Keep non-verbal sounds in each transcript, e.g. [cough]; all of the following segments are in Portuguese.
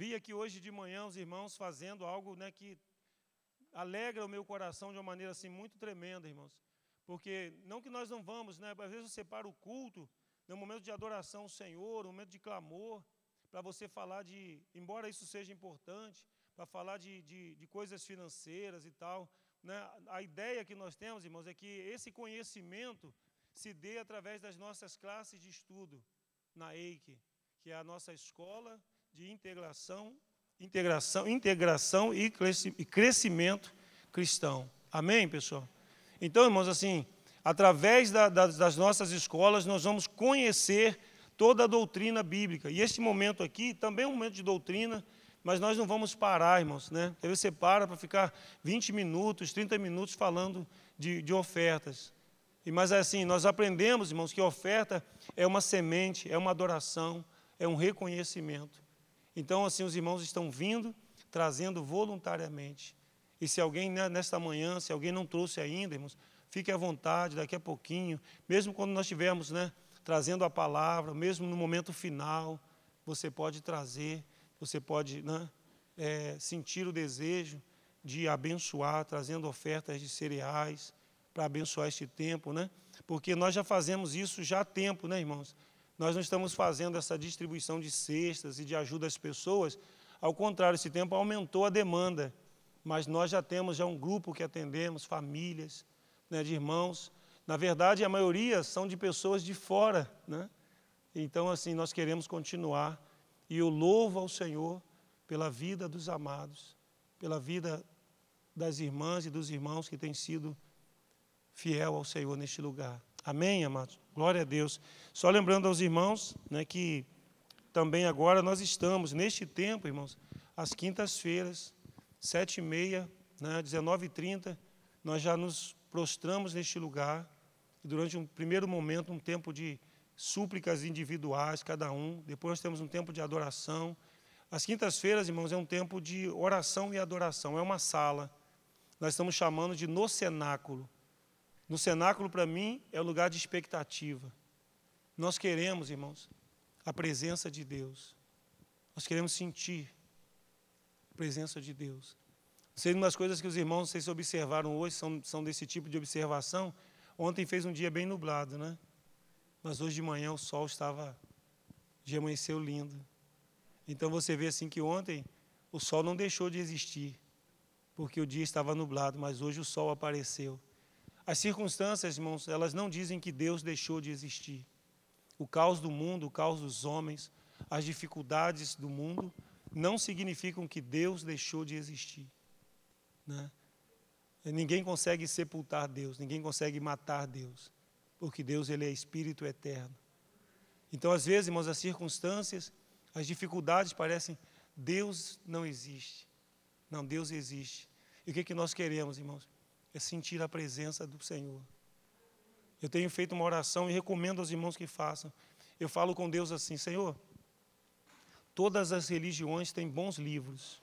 vi aqui hoje de manhã os irmãos fazendo algo né, que alegra o meu coração de uma maneira assim muito tremenda, irmãos. Porque não que nós não vamos, né? Às vezes você para o culto, no momento de adoração ao Senhor, no momento de clamor, para você falar de, embora isso seja importante, para falar de, de, de, coisas financeiras e tal. Né? A ideia que nós temos, irmãos, é que esse conhecimento se dê através das nossas classes de estudo na EIC, que é a nossa escola de integração, integração, integração e crescimento cristão. Amém, pessoal? Então, irmãos, assim, através da, das, das nossas escolas, nós vamos conhecer toda a doutrina bíblica. E este momento aqui também é um momento de doutrina, mas nós não vamos parar, irmãos. Né? Às vezes você para para ficar 20 minutos, 30 minutos falando de, de ofertas. E, mas assim, nós aprendemos, irmãos, que oferta é uma semente, é uma adoração, é um reconhecimento. Então, assim, os irmãos estão vindo, trazendo voluntariamente. E se alguém, né, nesta manhã, se alguém não trouxe ainda, irmãos, fique à vontade, daqui a pouquinho, mesmo quando nós estivermos né, trazendo a palavra, mesmo no momento final, você pode trazer, você pode né, é, sentir o desejo de abençoar, trazendo ofertas de cereais para abençoar este tempo, né? Porque nós já fazemos isso já há tempo, né, irmãos? Nós não estamos fazendo essa distribuição de cestas e de ajuda às pessoas. Ao contrário, esse tempo aumentou a demanda. Mas nós já temos já um grupo que atendemos, famílias, né, de irmãos. Na verdade, a maioria são de pessoas de fora, né? Então, assim, nós queremos continuar e eu louvo ao Senhor pela vida dos amados, pela vida das irmãs e dos irmãos que têm sido fiel ao Senhor neste lugar. Amém, amados? Glória a Deus. Só lembrando aos irmãos né, que também agora nós estamos, neste tempo, irmãos, às quintas-feiras, sete e meia, né, 19h30, nós já nos prostramos neste lugar. E durante um primeiro momento, um tempo de súplicas individuais, cada um. Depois nós temos um tempo de adoração. As quintas-feiras, irmãos, é um tempo de oração e adoração. É uma sala. Nós estamos chamando de no cenáculo. No cenáculo, para mim, é o lugar de expectativa. Nós queremos, irmãos, a presença de Deus. Nós queremos sentir a presença de Deus. Sei uma das coisas que os irmãos, se observaram hoje, são, são desse tipo de observação. Ontem fez um dia bem nublado, né? Mas hoje de manhã o sol estava, já amanheceu lindo. Então você vê assim que ontem o sol não deixou de existir, porque o dia estava nublado, mas hoje o sol apareceu. As circunstâncias, irmãos, elas não dizem que Deus deixou de existir. O caos do mundo, o caos dos homens, as dificuldades do mundo não significam que Deus deixou de existir. Né? Ninguém consegue sepultar Deus, ninguém consegue matar Deus porque Deus ele é espírito eterno. Então, às vezes, irmãos, as circunstâncias, as dificuldades parecem Deus não existe. Não, Deus existe. E o que, que nós queremos, irmãos? É sentir a presença do Senhor. Eu tenho feito uma oração e recomendo aos irmãos que façam. Eu falo com Deus assim: Senhor, todas as religiões têm bons livros,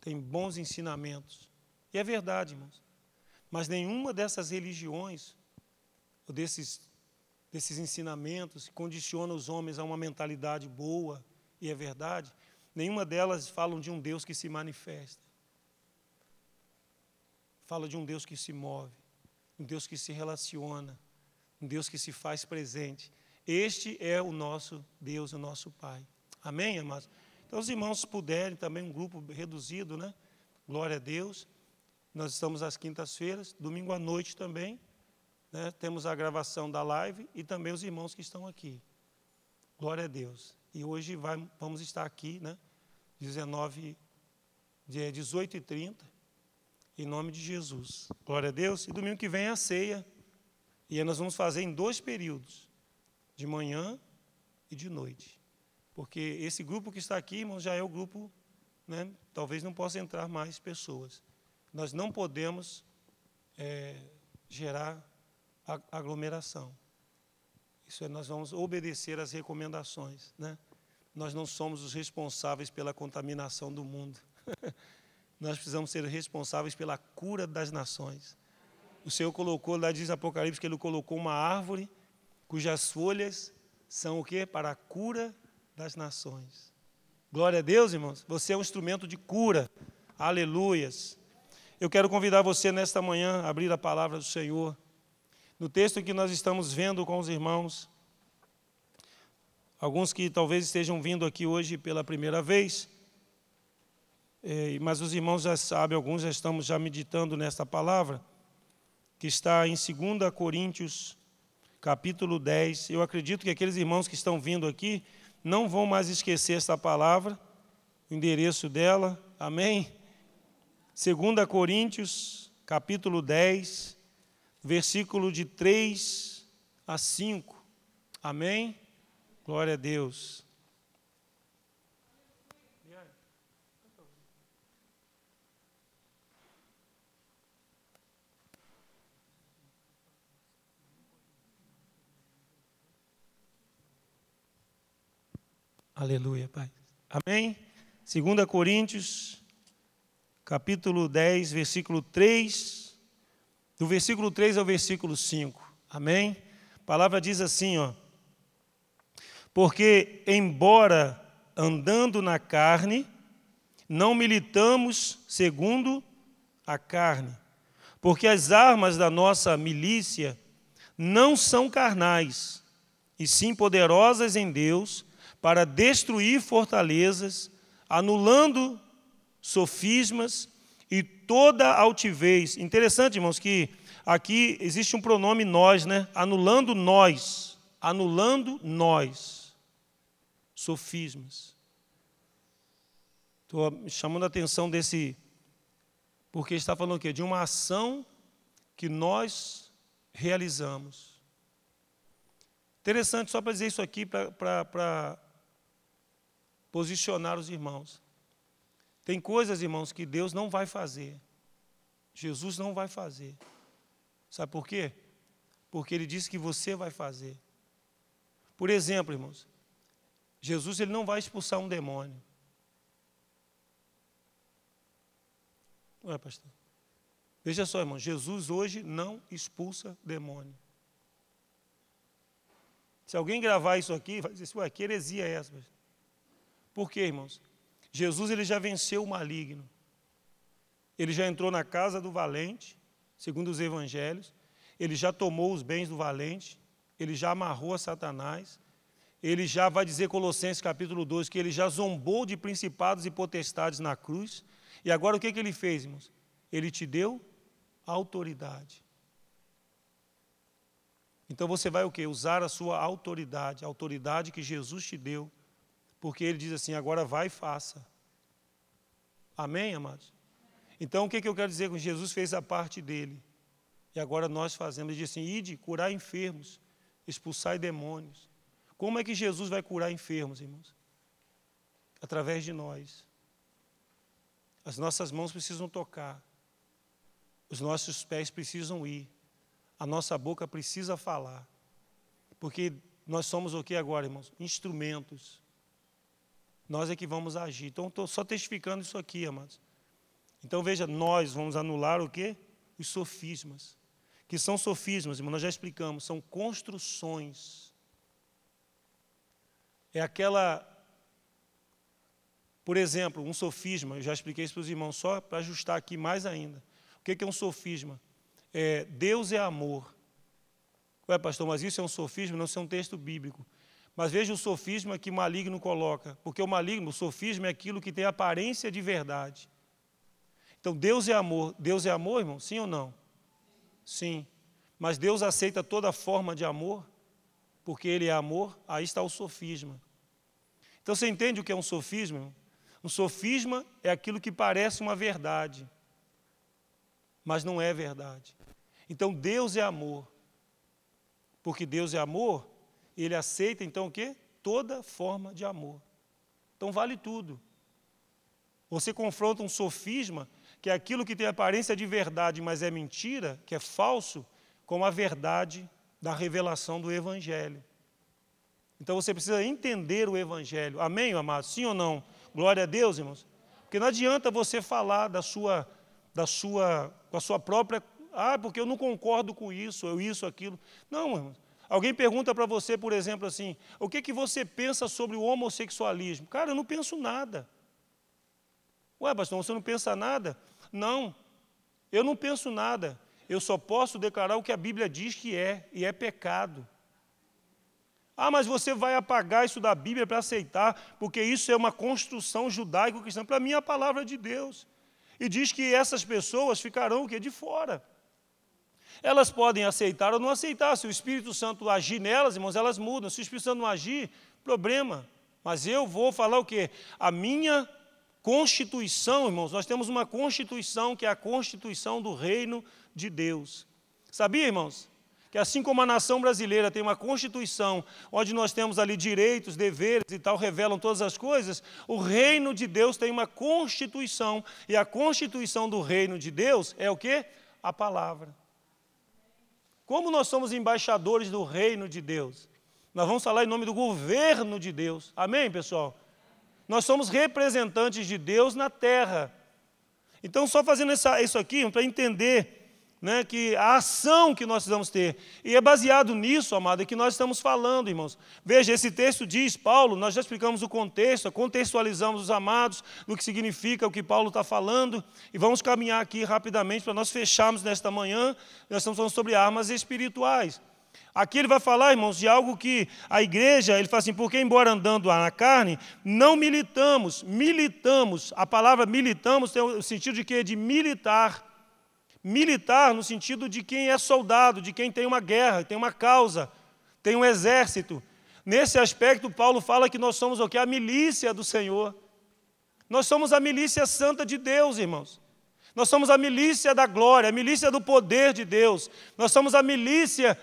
têm bons ensinamentos. E é verdade, irmãos. Mas nenhuma dessas religiões ou desses, desses ensinamentos que condicionam os homens a uma mentalidade boa, e é verdade, nenhuma delas falam de um Deus que se manifesta. Fala de um Deus que se move, um Deus que se relaciona, um Deus que se faz presente. Este é o nosso Deus, o nosso Pai. Amém, amados? Então, os irmãos puderem, também um grupo reduzido, né? Glória a Deus. Nós estamos às quintas-feiras, domingo à noite também. Né? Temos a gravação da live e também os irmãos que estão aqui. Glória a Deus. E hoje vai, vamos estar aqui, né? 19, 18 e 30, em nome de Jesus. Glória a Deus. E domingo que vem é a ceia. E nós vamos fazer em dois períodos, de manhã e de noite. Porque esse grupo que está aqui, irmãos, já é o grupo, né? talvez não possa entrar mais pessoas. Nós não podemos é, gerar aglomeração. Isso é, nós vamos obedecer às recomendações, né? Nós não somos os responsáveis pela contaminação do mundo. [laughs] nós precisamos ser responsáveis pela cura das nações. O Senhor colocou, lá diz Apocalipse, que Ele colocou uma árvore cujas folhas são o quê? Para a cura das nações. Glória a Deus, irmãos. Você é um instrumento de cura. Aleluias. Eu quero convidar você nesta manhã a abrir a palavra do Senhor. No texto que nós estamos vendo com os irmãos, alguns que talvez estejam vindo aqui hoje pela primeira vez, é, mas os irmãos já sabem, alguns já estamos já meditando nesta palavra, que está em 2 Coríntios, capítulo 10. Eu acredito que aqueles irmãos que estão vindo aqui não vão mais esquecer esta palavra, o endereço dela, amém? 2 Coríntios, capítulo 10, versículo de 3 a 5. Amém? Glória a Deus. Aleluia, Pai. Amém? 2 Coríntios, capítulo 10, versículo 3, do versículo 3 ao versículo 5. Amém? A palavra diz assim, ó: Porque embora andando na carne, não militamos segundo a carne, porque as armas da nossa milícia não são carnais, e sim poderosas em Deus para destruir fortalezas, anulando sofismas e toda altivez. Interessante, irmãos, que aqui existe um pronome nós, né? Anulando nós, anulando nós. Sofismas. Estou chamando a atenção desse, porque está falando o quê? De uma ação que nós realizamos. Interessante, só para dizer isso aqui, para posicionar os irmãos. Tem coisas, irmãos, que Deus não vai fazer. Jesus não vai fazer. Sabe por quê? Porque ele disse que você vai fazer. Por exemplo, irmãos, Jesus ele não vai expulsar um demônio. Ué, pastor. Veja só, irmão, Jesus hoje não expulsa demônio. Se alguém gravar isso aqui, vai dizer assim, ué, que heresia é essa? Por quê, irmãos? Jesus ele já venceu o maligno. Ele já entrou na casa do valente, segundo os evangelhos. Ele já tomou os bens do valente. Ele já amarrou a Satanás. Ele já vai dizer, Colossenses capítulo 2, que ele já zombou de principados e potestades na cruz. E agora o que, que ele fez, irmãos? Ele te deu autoridade. Então você vai o quê? Usar a sua autoridade, a autoridade que Jesus te deu porque ele diz assim: agora vai e faça. Amém, amados? Então, o que, que eu quero dizer com Jesus fez a parte dele. E agora nós fazemos. Ele diz assim: ide curar enfermos, expulsar demônios. Como é que Jesus vai curar enfermos, irmãos? Através de nós. As nossas mãos precisam tocar. Os nossos pés precisam ir. A nossa boca precisa falar. Porque nós somos o que agora, irmãos? Instrumentos nós é que vamos agir. Então, estou só testificando isso aqui, amados. Então, veja, nós vamos anular o quê? Os sofismas. Que são sofismas, irmão, nós já explicamos, são construções. É aquela. Por exemplo, um sofisma, eu já expliquei isso para os irmãos, só para ajustar aqui mais ainda. O que é um sofisma? É, Deus é amor. Ué, pastor, mas isso é um sofisma? Não, isso é um texto bíblico. Mas veja o sofisma que o maligno coloca, porque o maligno, o sofisma é aquilo que tem aparência de verdade. Então Deus é amor. Deus é amor, irmão? Sim ou não? Sim. Mas Deus aceita toda forma de amor, porque Ele é amor, aí está o sofisma. Então você entende o que é um sofisma? Irmão? Um sofisma é aquilo que parece uma verdade, mas não é verdade. Então Deus é amor. Porque Deus é amor, ele aceita então o quê? Toda forma de amor. Então vale tudo. Você confronta um sofisma, que é aquilo que tem aparência de verdade, mas é mentira, que é falso, com a verdade da revelação do Evangelho. Então você precisa entender o Evangelho. Amém, amados? Sim ou não? Glória a Deus, irmãos. Porque não adianta você falar da sua, da sua, com a sua própria. Ah, porque eu não concordo com isso, ou isso, aquilo. Não, irmãos. Alguém pergunta para você, por exemplo, assim: o que, que você pensa sobre o homossexualismo? Cara, eu não penso nada. Ué, pastor, você não pensa nada? Não, eu não penso nada. Eu só posso declarar o que a Bíblia diz que é, e é pecado. Ah, mas você vai apagar isso da Bíblia para aceitar, porque isso é uma construção judaico-cristã. Para mim, é a palavra de Deus. E diz que essas pessoas ficarão o quê? De fora. Elas podem aceitar ou não aceitar. Se o Espírito Santo agir nelas, irmãos, elas mudam. Se o Espírito Santo não agir, problema. Mas eu vou falar o quê? A minha constituição, irmãos, nós temos uma constituição que é a constituição do reino de Deus. Sabia, irmãos? Que assim como a nação brasileira tem uma constituição, onde nós temos ali direitos, deveres e tal, revelam todas as coisas, o reino de Deus tem uma constituição, e a constituição do reino de Deus é o quê? A palavra. Como nós somos embaixadores do reino de Deus? Nós vamos falar em nome do governo de Deus. Amém, pessoal? Nós somos representantes de Deus na terra. Então, só fazendo essa, isso aqui, para entender né, que a ação que nós precisamos ter. E é baseado nisso, amado, é que nós estamos falando, irmãos. Veja, esse texto diz, Paulo, nós já explicamos o contexto, contextualizamos os amados, do que significa o que Paulo está falando, e vamos caminhar aqui rapidamente para nós fecharmos nesta manhã. Nós estamos falando sobre armas espirituais. Aqui ele vai falar, irmãos, de algo que a igreja, ele fala assim, porque embora andando na carne, não militamos, militamos. A palavra militamos tem o sentido de quê? De militar militar no sentido de quem é soldado, de quem tem uma guerra, tem uma causa, tem um exército. Nesse aspecto, Paulo fala que nós somos o que? A milícia do Senhor. Nós somos a milícia santa de Deus, irmãos. Nós somos a milícia da glória, a milícia do poder de Deus. Nós somos a milícia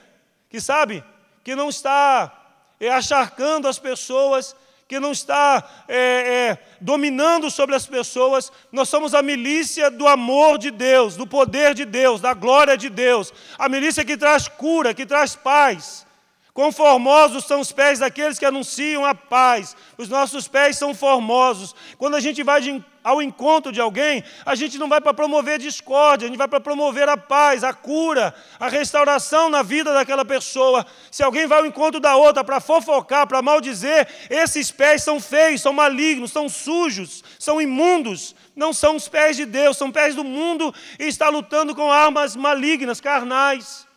que, sabe, que não está é, acharcando as pessoas, que não está é, é, dominando sobre as pessoas, nós somos a milícia do amor de Deus, do poder de Deus, da glória de Deus, a milícia que traz cura, que traz paz. Conformosos são os pés daqueles que anunciam a paz. Os nossos pés são formosos. Quando a gente vai de, ao encontro de alguém, a gente não vai para promover discórdia, a gente vai para promover a paz, a cura, a restauração na vida daquela pessoa. Se alguém vai ao encontro da outra para fofocar, para maldizer, esses pés são feios, são malignos, são sujos, são imundos. Não são os pés de Deus, são pés do mundo e está lutando com armas malignas, carnais.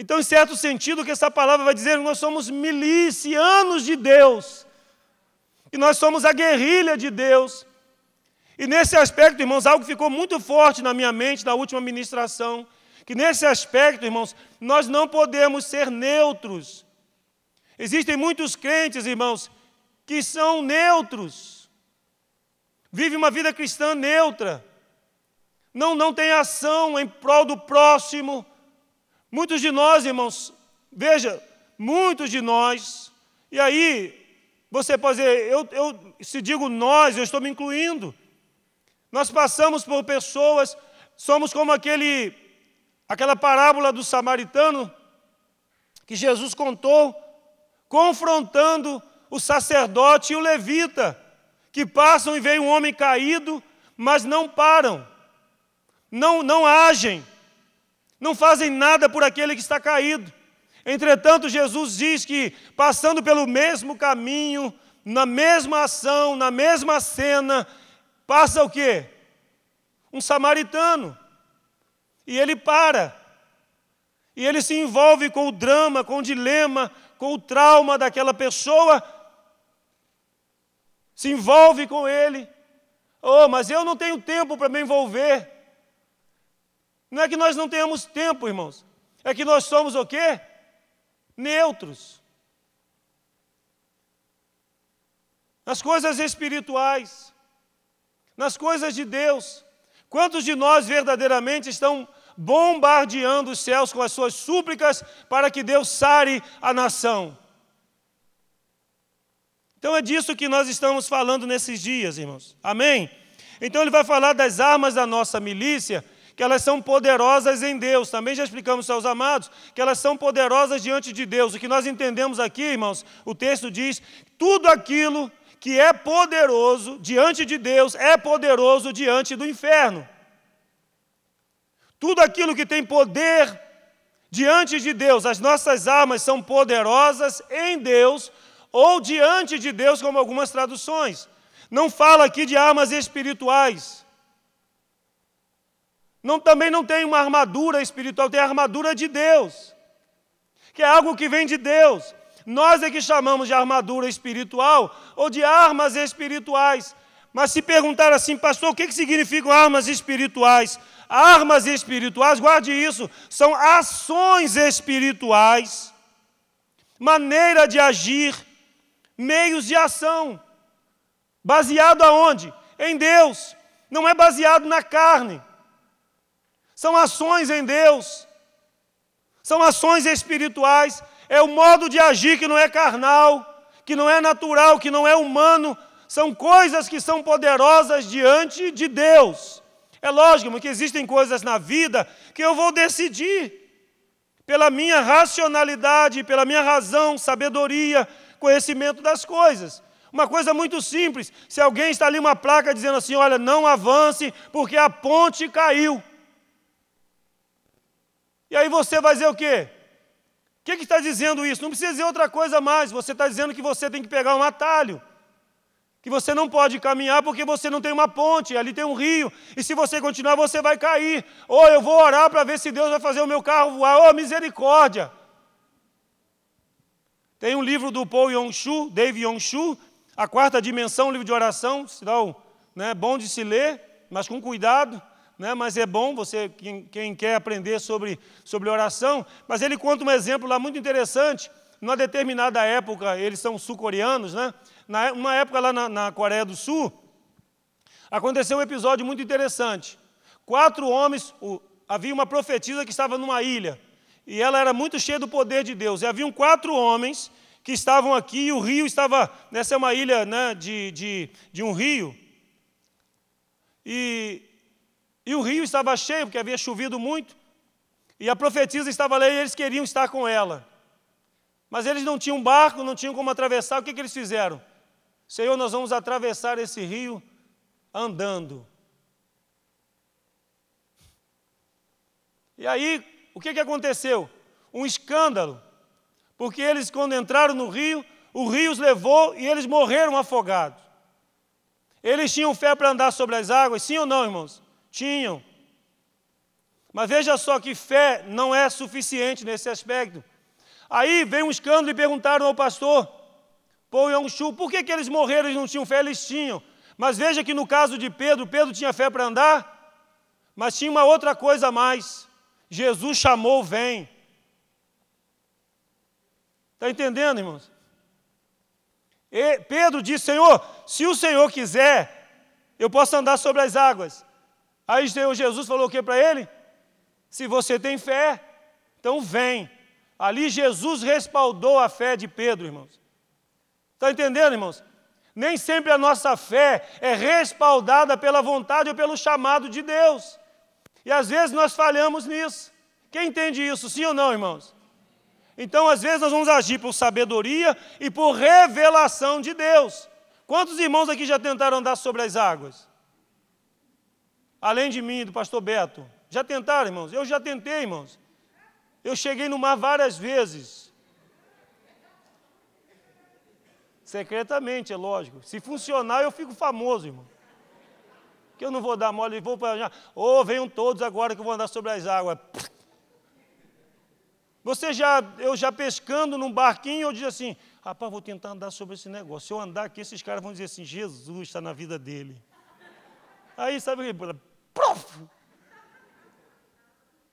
Então, em certo sentido, o que essa palavra vai dizer, nós somos milicianos de Deus. E nós somos a guerrilha de Deus. E nesse aspecto, irmãos, algo ficou muito forte na minha mente na última ministração, que nesse aspecto, irmãos, nós não podemos ser neutros. Existem muitos crentes, irmãos, que são neutros. Vivem uma vida cristã neutra. Não, não tem ação em prol do próximo, Muitos de nós, irmãos, veja, muitos de nós, e aí você pode dizer, eu, eu se digo nós, eu estou me incluindo. Nós passamos por pessoas, somos como aquele, aquela parábola do samaritano que Jesus contou, confrontando o sacerdote e o levita, que passam e veem um homem caído, mas não param, não, não agem, não fazem nada por aquele que está caído. Entretanto, Jesus diz que, passando pelo mesmo caminho, na mesma ação, na mesma cena, passa o quê? Um samaritano. E ele para. E ele se envolve com o drama, com o dilema, com o trauma daquela pessoa. Se envolve com ele. Oh, mas eu não tenho tempo para me envolver. Não é que nós não tenhamos tempo, irmãos. É que nós somos o quê? Neutros. Nas coisas espirituais, nas coisas de Deus. Quantos de nós verdadeiramente estão bombardeando os céus com as suas súplicas para que Deus sare a nação? Então é disso que nós estamos falando nesses dias, irmãos. Amém? Então ele vai falar das armas da nossa milícia que elas são poderosas em Deus. Também já explicamos aos amados que elas são poderosas diante de Deus. O que nós entendemos aqui, irmãos, o texto diz: tudo aquilo que é poderoso diante de Deus é poderoso diante do inferno. Tudo aquilo que tem poder Diante de Deus, as nossas armas são poderosas em Deus ou diante de Deus, como algumas traduções. Não fala aqui de armas espirituais. Não, também não tem uma armadura espiritual, tem a armadura de Deus, que é algo que vem de Deus. Nós é que chamamos de armadura espiritual ou de armas espirituais. Mas se perguntar assim, pastor, o que, que significam armas espirituais? Armas espirituais, guarde isso, são ações espirituais, maneira de agir, meios de ação. Baseado aonde? Em Deus. Não é baseado na carne. São ações em Deus. São ações espirituais. É o modo de agir que não é carnal, que não é natural, que não é humano, são coisas que são poderosas diante de Deus. É lógico que existem coisas na vida que eu vou decidir, pela minha racionalidade, pela minha razão, sabedoria, conhecimento das coisas. Uma coisa muito simples: se alguém está ali uma placa dizendo assim, olha, não avance porque a ponte caiu. E aí você vai dizer o quê? O que, que está dizendo isso? Não precisa dizer outra coisa mais. Você está dizendo que você tem que pegar um atalho que você não pode caminhar porque você não tem uma ponte, ali tem um rio, e se você continuar você vai cair. Ou eu vou orar para ver se Deus vai fazer o meu carro voar. Oh, misericórdia! Tem um livro do Paul Yong-Shu, Dave Yong-Shu, A Quarta Dimensão, livro de oração, sinal, né, bom de se ler, mas com cuidado, né, mas é bom você, quem, quem quer aprender sobre, sobre oração, mas ele conta um exemplo lá muito interessante, numa determinada época, eles são sul-coreanos, né? Na, uma época lá na, na Coreia do Sul, aconteceu um episódio muito interessante. Quatro homens, o, havia uma profetisa que estava numa ilha, e ela era muito cheia do poder de Deus. E haviam quatro homens que estavam aqui, e o rio estava, nessa é uma ilha né, de, de, de um rio, e, e o rio estava cheio, porque havia chovido muito, e a profetisa estava lá e eles queriam estar com ela. Mas eles não tinham barco, não tinham como atravessar, o que, que eles fizeram? Senhor, nós vamos atravessar esse rio andando. E aí, o que, que aconteceu? Um escândalo, porque eles, quando entraram no rio, o rio os levou e eles morreram afogados. Eles tinham fé para andar sobre as águas, sim ou não, irmãos? Tinham. Mas veja só que fé não é suficiente nesse aspecto. Aí veio um escândalo e perguntaram ao pastor, Paul Yong-Shu, por que, que eles morreram e não tinham fé? Eles tinham. Mas veja que no caso de Pedro, Pedro tinha fé para andar, mas tinha uma outra coisa a mais. Jesus chamou, vem. Está entendendo, irmãos? E Pedro disse, Senhor, se o Senhor quiser, eu posso andar sobre as águas. Aí Jesus falou o que para ele? Se você tem fé, então vem. Ali Jesus respaldou a fé de Pedro, irmãos. Está entendendo, irmãos? Nem sempre a nossa fé é respaldada pela vontade ou pelo chamado de Deus. E às vezes nós falhamos nisso. Quem entende isso, sim ou não, irmãos? Então, às vezes, nós vamos agir por sabedoria e por revelação de Deus. Quantos irmãos aqui já tentaram andar sobre as águas? Além de mim, do pastor Beto. Já tentaram, irmãos? Eu já tentei, irmãos. Eu cheguei no mar várias vezes. Secretamente, é lógico. Se funcionar, eu fico famoso, irmão. Que eu não vou dar mole, vou para. Ô, oh, venham todos agora que eu vou andar sobre as águas. Você já, eu já pescando num barquinho, eu digo assim, rapaz, vou tentar andar sobre esse negócio. Se eu andar aqui, esses caras vão dizer assim, Jesus está na vida dele. Aí, sabe o que? Prof!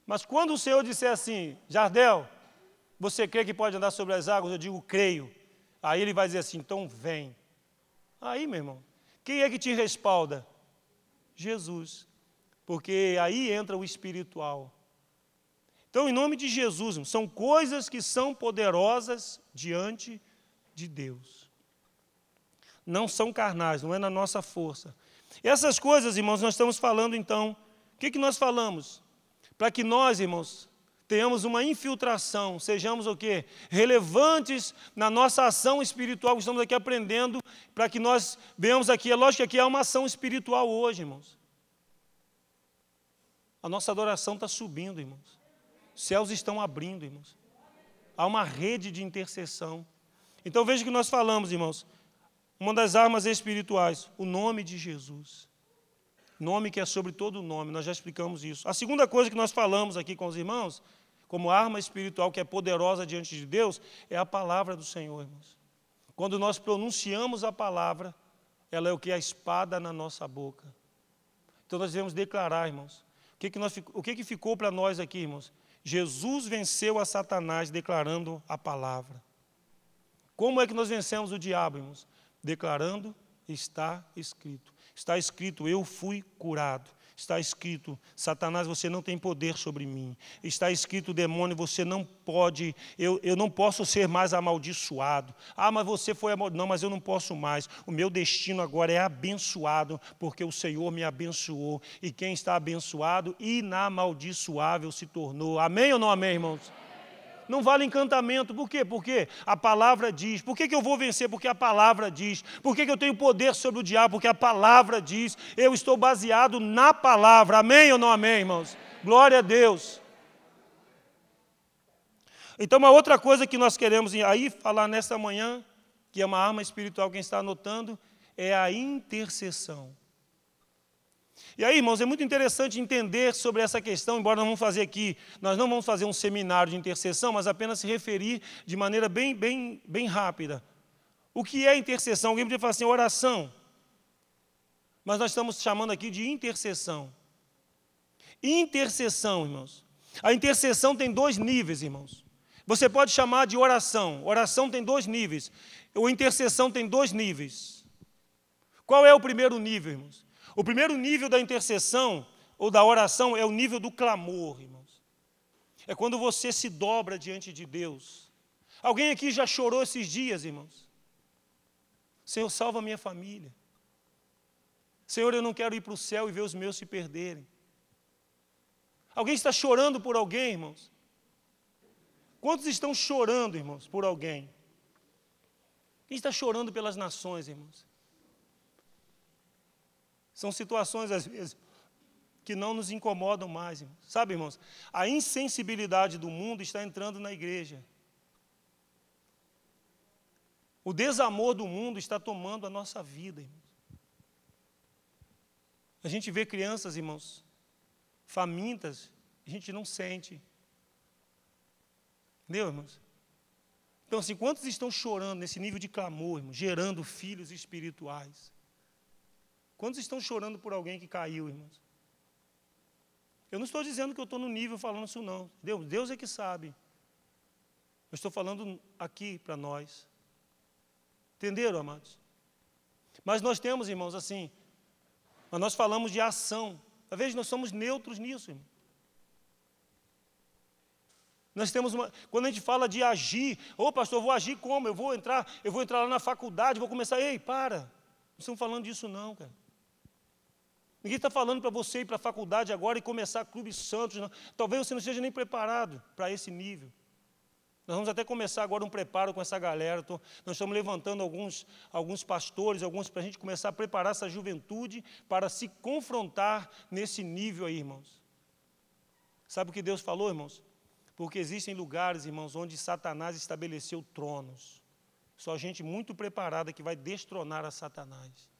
Mas quando o Senhor disser assim, Jardel, você crê que pode andar sobre as águas? Eu digo, creio. Aí ele vai dizer assim, então vem. Aí, meu irmão, quem é que te respalda? Jesus. Porque aí entra o espiritual. Então, em nome de Jesus, são coisas que são poderosas diante de Deus. Não são carnais, não é na nossa força. E essas coisas, irmãos, nós estamos falando então. O que, que nós falamos? para que nós, irmãos, tenhamos uma infiltração, sejamos o quê? Relevantes na nossa ação espiritual que estamos aqui aprendendo, para que nós venhamos aqui. É lógico que aqui há uma ação espiritual hoje, irmãos. A nossa adoração está subindo, irmãos. Os céus estão abrindo, irmãos. Há uma rede de intercessão. Então veja que nós falamos, irmãos. Uma das armas espirituais, o nome de Jesus. Nome que é sobre todo nome, nós já explicamos isso. A segunda coisa que nós falamos aqui com os irmãos, como arma espiritual que é poderosa diante de Deus, é a palavra do Senhor, irmãos. Quando nós pronunciamos a palavra, ela é o que? A espada na nossa boca. Então nós devemos declarar, irmãos. O que, que, nós, o que, que ficou para nós aqui, irmãos? Jesus venceu a Satanás declarando a palavra. Como é que nós vencemos o diabo, irmãos? Declarando, está escrito. Está escrito: Eu fui curado. Está escrito: Satanás, você não tem poder sobre mim. Está escrito: demônio, você não pode, eu, eu não posso ser mais amaldiçoado. Ah, mas você foi amaldiçoado. Não, mas eu não posso mais. O meu destino agora é abençoado, porque o Senhor me abençoou. E quem está abençoado, inamaldiçoável se tornou. Amém ou não amém, irmãos? Não vale encantamento. Por quê? Porque a palavra diz. Por que, que eu vou vencer? Porque a palavra diz. Por que, que eu tenho poder sobre o diabo? Porque a palavra diz. Eu estou baseado na palavra. Amém ou não amém, irmãos? Glória a Deus. Então, uma outra coisa que nós queremos aí falar nesta manhã, que é uma arma espiritual, quem está anotando, é a intercessão. E aí, irmãos, é muito interessante entender sobre essa questão, embora nós vamos fazer aqui, nós não vamos fazer um seminário de intercessão, mas apenas se referir de maneira bem, bem, bem rápida. O que é intercessão? Alguém podia falar assim, oração. Mas nós estamos chamando aqui de intercessão. Intercessão, irmãos. A intercessão tem dois níveis, irmãos. Você pode chamar de oração. Oração tem dois níveis. Ou intercessão tem dois níveis. Qual é o primeiro nível, irmãos? O primeiro nível da intercessão ou da oração é o nível do clamor, irmãos. É quando você se dobra diante de Deus. Alguém aqui já chorou esses dias, irmãos? Senhor, salva minha família. Senhor, eu não quero ir para o céu e ver os meus se perderem. Alguém está chorando por alguém, irmãos? Quantos estão chorando, irmãos, por alguém? Quem está chorando pelas nações, irmãos? São situações, às vezes, que não nos incomodam mais. Irmãos. Sabe, irmãos? A insensibilidade do mundo está entrando na igreja. O desamor do mundo está tomando a nossa vida, irmãos. A gente vê crianças, irmãos, famintas, a gente não sente. Entendeu, irmãos? Então, assim, quantos estão chorando nesse nível de clamor, irmãos, gerando filhos espirituais? Quantos estão chorando por alguém que caiu, irmãos? Eu não estou dizendo que eu estou no nível falando isso, não. Deus, Deus é que sabe. Eu estou falando aqui para nós. Entenderam, amados? Mas nós temos, irmãos, assim, mas nós falamos de ação. Às vezes nós somos neutros nisso, irmão. Nós temos uma, quando a gente fala de agir, ô oh, pastor, eu vou agir como? Eu vou entrar, eu vou entrar lá na faculdade, vou começar, ei, para. Não estamos falando disso não, cara. Ninguém está falando para você ir para a faculdade agora e começar Clube Santos. Não. Talvez você não esteja nem preparado para esse nível. Nós vamos até começar agora um preparo com essa galera. Tô, nós estamos levantando alguns, alguns pastores, alguns para a gente começar a preparar essa juventude para se confrontar nesse nível aí, irmãos. Sabe o que Deus falou, irmãos? Porque existem lugares, irmãos, onde Satanás estabeleceu tronos. Só gente muito preparada que vai destronar a Satanás.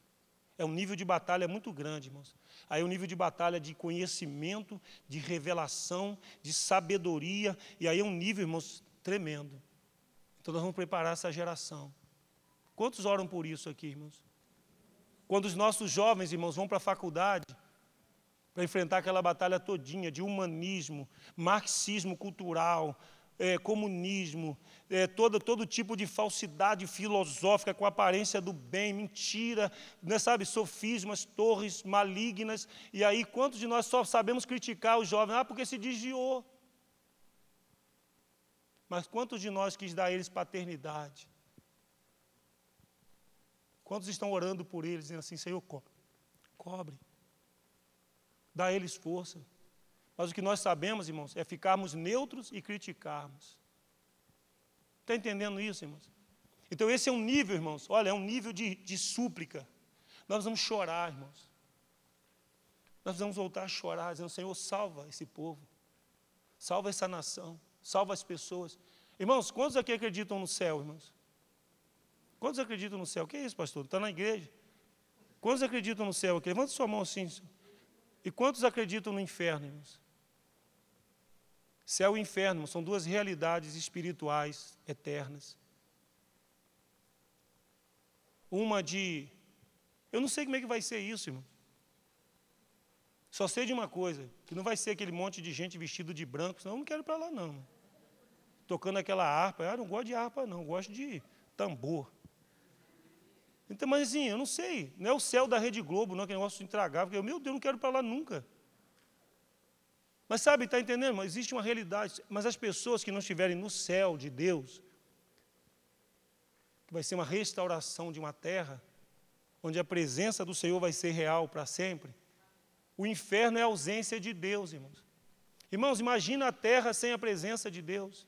É um nível de batalha muito grande, irmãos. Aí é um nível de batalha de conhecimento, de revelação, de sabedoria, e aí é um nível, irmãos, tremendo. Então nós vamos preparar essa geração. Quantos oram por isso aqui, irmãos? Quando os nossos jovens, irmãos, vão para a faculdade, para enfrentar aquela batalha todinha de humanismo, marxismo cultural, é, comunismo, é, todo, todo tipo de falsidade filosófica com aparência do bem, mentira, né, sabe, sofismas, torres malignas. E aí, quantos de nós só sabemos criticar os jovens? Ah, porque se desviou. Mas quantos de nós quis dar a eles paternidade? Quantos estão orando por eles, dizendo assim, Senhor, cobre, dá a eles força. Mas o que nós sabemos, irmãos, é ficarmos neutros e criticarmos. Está entendendo isso, irmãos? Então, esse é um nível, irmãos, olha, é um nível de, de súplica. Nós vamos chorar, irmãos. Nós vamos voltar a chorar, dizendo: Senhor, salva esse povo. salva essa nação, salva as pessoas. Irmãos, quantos aqui acreditam no céu, irmãos? Quantos acreditam no céu? O que é isso, pastor? Está na igreja. Quantos acreditam no céu aqui? Levanta sua mão assim. E quantos acreditam no inferno, irmãos? Céu e inferno são duas realidades espirituais eternas. Uma de. Eu não sei como é que vai ser isso, irmão. Só sei de uma coisa: que não vai ser aquele monte de gente vestido de branco, senão eu não quero ir para lá, não. Tocando aquela harpa. Eu não gosto de harpa, não, gosto de tambor. Então, mas assim, eu não sei. Não é o céu da Rede Globo, não, que negócio intragável, porque eu, meu Deus, não quero ir para lá nunca. Mas sabe, está entendendo? Mas existe uma realidade. Mas as pessoas que não estiverem no céu de Deus, que vai ser uma restauração de uma terra, onde a presença do Senhor vai ser real para sempre. O inferno é a ausência de Deus, irmãos. Irmãos, imagina a terra sem a presença de Deus.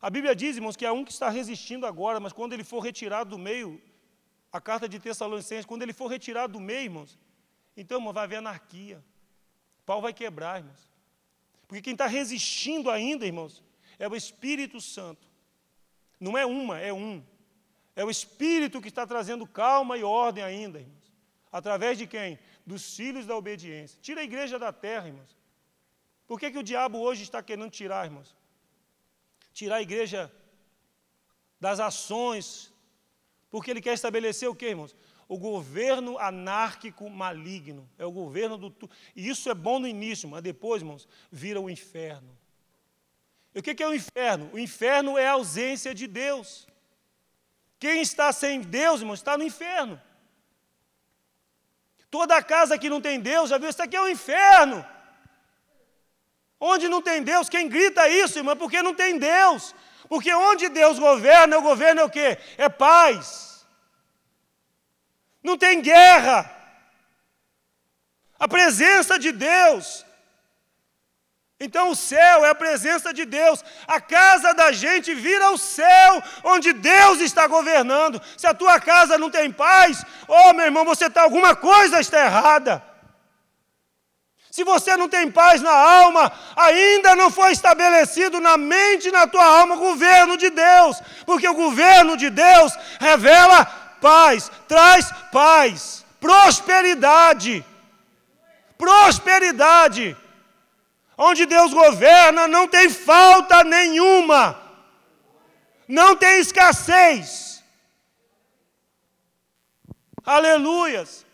A Bíblia diz, irmãos, que há um que está resistindo agora, mas quando ele for retirado do meio, a carta de Tessalonicenses, quando ele for retirado do meio, irmãos, então, irmão, vai haver anarquia. Pau vai quebrar, irmãos. Porque quem está resistindo ainda, irmãos, é o Espírito Santo. Não é uma, é um. É o Espírito que está trazendo calma e ordem ainda, irmãos. Através de quem? Dos filhos da obediência. Tira a igreja da terra, irmãos. Por que, que o diabo hoje está querendo tirar, irmãos? Tirar a igreja das ações. Porque ele quer estabelecer o que, irmãos? O governo anárquico maligno. É o governo do. E isso é bom no início, mas depois, irmãos, vira o inferno. E o que é o inferno? O inferno é a ausência de Deus. Quem está sem Deus, irmão, está no inferno. Toda casa que não tem Deus, já viu, isso aqui é o inferno. Onde não tem Deus, quem grita isso, irmão, é porque não tem Deus. Porque onde Deus governa, o governo é o quê? É paz não tem guerra. A presença de Deus. Então o céu é a presença de Deus. A casa da gente vira o céu onde Deus está governando. Se a tua casa não tem paz, oh meu irmão, você está alguma coisa está errada. Se você não tem paz na alma, ainda não foi estabelecido na mente e na tua alma o governo de Deus, porque o governo de Deus revela paz, traz paz, prosperidade. Prosperidade. Onde Deus governa, não tem falta nenhuma, não tem escassez. Aleluias.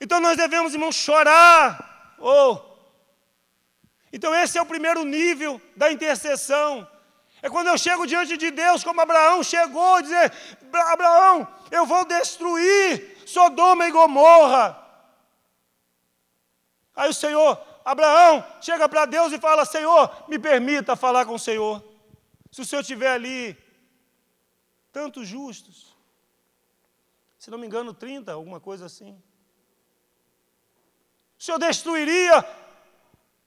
Então nós devemos, irmãos, chorar. Oh. Então esse é o primeiro nível da intercessão. É quando eu chego diante de Deus, como Abraão chegou, dizer: Abraão, eu vou destruir Sodoma e Gomorra. Aí o Senhor, Abraão, chega para Deus e fala: Senhor, me permita falar com o Senhor. Se o Senhor tiver ali tantos justos, se não me engano, 30, alguma coisa assim. O Senhor destruiria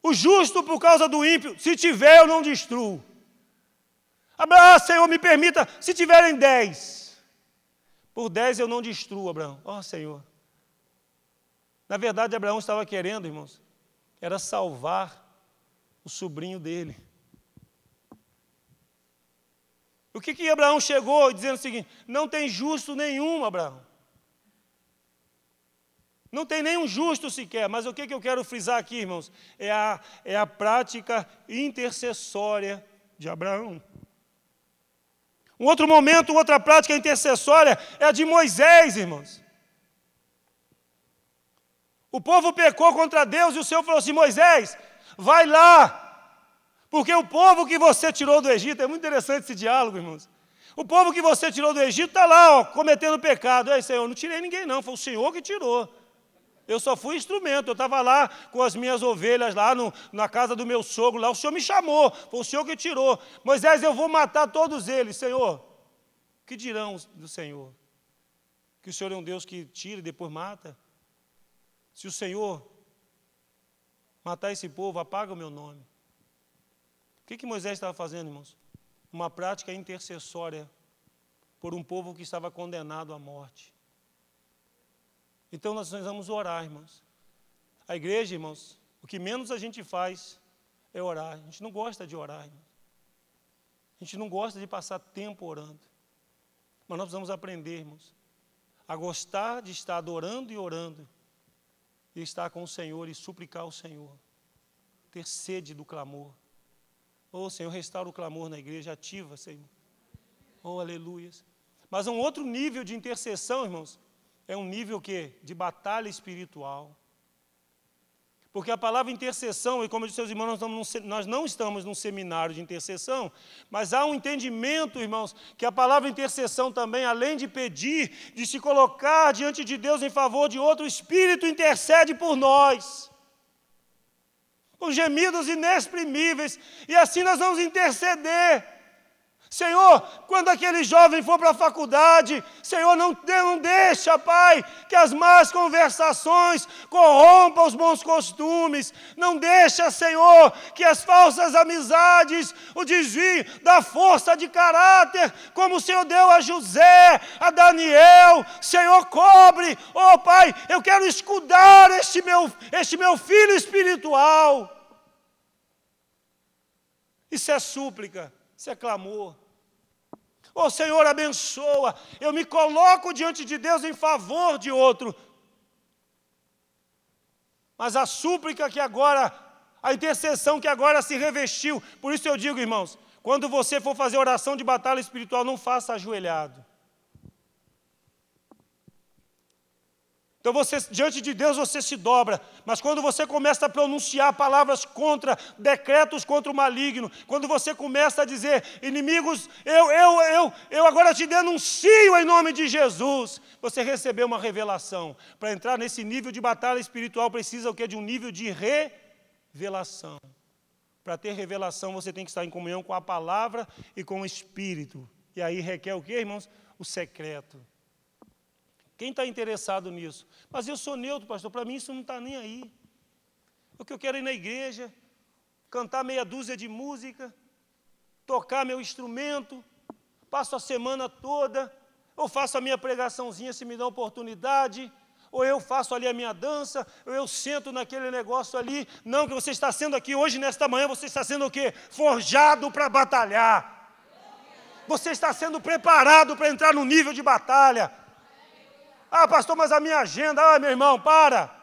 o justo por causa do ímpio. Se tiver, eu não destruo. Abraão, Senhor, me permita, se tiverem dez, por dez eu não destruo, Abraão. Ó oh, Senhor. Na verdade, Abraão estava querendo, irmãos, era salvar o sobrinho dele. O que que Abraão chegou dizendo o seguinte: não tem justo nenhum, Abraão. Não tem nenhum justo sequer, mas o que, que eu quero frisar aqui, irmãos? É a, é a prática intercessória de Abraão. Um outro momento, outra prática intercessória é a de Moisés, irmãos. O povo pecou contra Deus e o Senhor falou assim: Moisés, vai lá, porque o povo que você tirou do Egito, é muito interessante esse diálogo, irmãos. O povo que você tirou do Egito está lá, ó, cometendo pecado. Aí, Senhor, não tirei ninguém, não, foi o Senhor que tirou. Eu só fui instrumento. Eu estava lá com as minhas ovelhas, lá no, na casa do meu sogro, lá. O Senhor me chamou, foi o Senhor que tirou. Moisés, eu vou matar todos eles, Senhor. Que dirão do Senhor? Que o Senhor é um Deus que tira e depois mata? Se o Senhor matar esse povo, apaga o meu nome. O que, que Moisés estava fazendo, irmãos? Uma prática intercessória por um povo que estava condenado à morte. Então nós vamos orar, irmãos. A igreja, irmãos, o que menos a gente faz é orar. A gente não gosta de orar. Irmão. A gente não gosta de passar tempo orando. Mas nós precisamos aprender, irmãos, a gostar de estar adorando e orando, e estar com o Senhor e suplicar ao Senhor, ter sede do clamor. Oh, Senhor, restaura o clamor na igreja, ativa, Senhor. Oh, aleluias. Mas um outro nível de intercessão, irmãos, é um nível que de batalha espiritual. Porque a palavra intercessão, e como eu disse aos irmãos, nós, nós não estamos num seminário de intercessão, mas há um entendimento, irmãos, que a palavra intercessão também, além de pedir, de se colocar diante de Deus em favor de outro, o Espírito intercede por nós. Com gemidos inexprimíveis, e assim nós vamos interceder Senhor, quando aquele jovem for para a faculdade, Senhor, não, não deixa, Pai, que as más conversações corrompam os bons costumes. Não deixa, Senhor, que as falsas amizades o desviem da força de caráter, como o Senhor deu a José, a Daniel. Senhor, cobre, oh Pai, eu quero escudar este meu, este meu filho espiritual. Isso é súplica, isso é clamor. Oh Senhor, abençoa. Eu me coloco diante de Deus em favor de outro. Mas a súplica que agora, a intercessão que agora se revestiu, por isso eu digo, irmãos, quando você for fazer oração de batalha espiritual, não faça ajoelhado. Então você, diante de Deus você se dobra, mas quando você começa a pronunciar palavras contra, decretos contra o maligno, quando você começa a dizer, inimigos, eu, eu, eu, eu agora te denuncio em nome de Jesus, você recebeu uma revelação. Para entrar nesse nível de batalha espiritual precisa o quê? De um nível de revelação. Para ter revelação, você tem que estar em comunhão com a palavra e com o Espírito. E aí requer o quê, irmãos? O secreto. Quem está interessado nisso? Mas eu sou neutro, pastor, para mim isso não está nem aí. O que eu quero é ir na igreja, cantar meia dúzia de música, tocar meu instrumento, passo a semana toda, ou faço a minha pregaçãozinha se me dá oportunidade, ou eu faço ali a minha dança, ou eu sento naquele negócio ali. Não, que você está sendo aqui hoje, nesta manhã, você está sendo o quê? Forjado para batalhar. Você está sendo preparado para entrar no nível de batalha. Ah, pastor, mas a minha agenda, ah, meu irmão, para.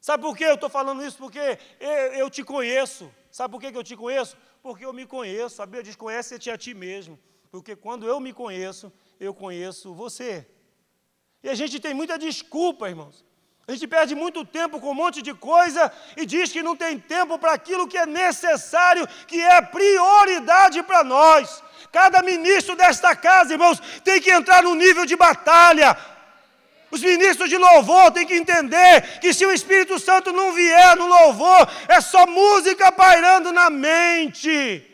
Sabe por que eu estou falando isso? Porque eu, eu, te conheço. Sabe por que eu te conheço? Porque eu me conheço. A Bíblia diz: conhece-te a ti mesmo. Porque quando eu me conheço, eu conheço você. E a gente tem muita desculpa, irmãos. A gente perde muito tempo com um monte de coisa e diz que não tem tempo para aquilo que é necessário, que é prioridade para nós. Cada ministro desta casa, irmãos, tem que entrar no nível de batalha. Os ministros de louvor têm que entender que se o Espírito Santo não vier no louvor, é só música pairando na mente.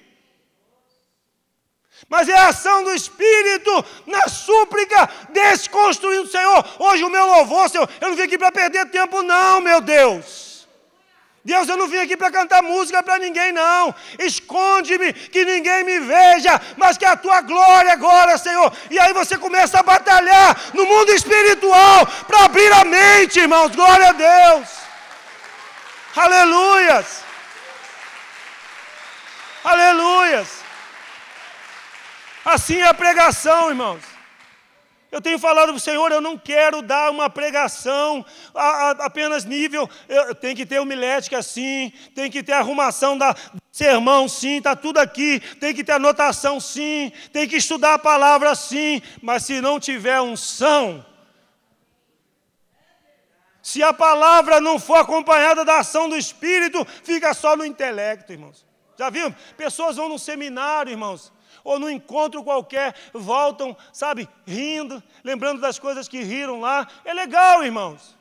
Mas é a ação do Espírito na súplica, desconstruindo, Senhor. Hoje o meu louvor, Senhor, eu não vim aqui para perder tempo, não, meu Deus. Deus, eu não vim aqui para cantar música para ninguém, não. Esconde-me, que ninguém me veja, mas que a tua glória agora, Senhor. E aí você começa a batalhar no mundo espiritual para abrir a mente, irmãos. Glória a Deus. Aleluias. Aleluias. Assim é a pregação, irmãos. Eu tenho falado para o Senhor, eu não quero dar uma pregação a, a, apenas nível, eu, tem que ter homilética sim, tem que ter arrumação da sermão sim, está tudo aqui, tem que ter anotação sim, tem que estudar a palavra sim, mas se não tiver unção, se a palavra não for acompanhada da ação do Espírito, fica só no intelecto, irmãos. Já viu? Pessoas vão num seminário, irmãos, ou num encontro qualquer, voltam, sabe, rindo, lembrando das coisas que riram lá. É legal, irmãos.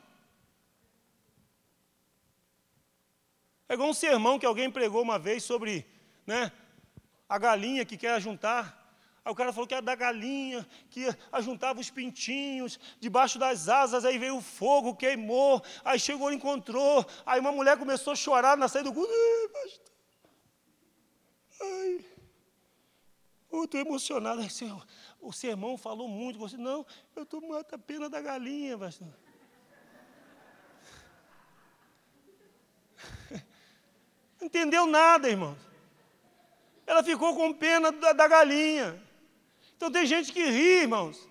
É igual um sermão que alguém pregou uma vez sobre né, a galinha que quer juntar. Aí o cara falou que era da galinha, que ajuntava os pintinhos debaixo das asas, aí veio o fogo, queimou, aí chegou, encontrou, aí uma mulher começou a chorar na saída do culto. Ai, pastor. Ai. Oh, estou emocionado. O sermão falou muito. Você, não, eu estou matando a pena da galinha, pastor. [laughs] Não entendeu nada, irmãos. Ela ficou com pena da, da galinha. Então tem gente que ri, irmãos.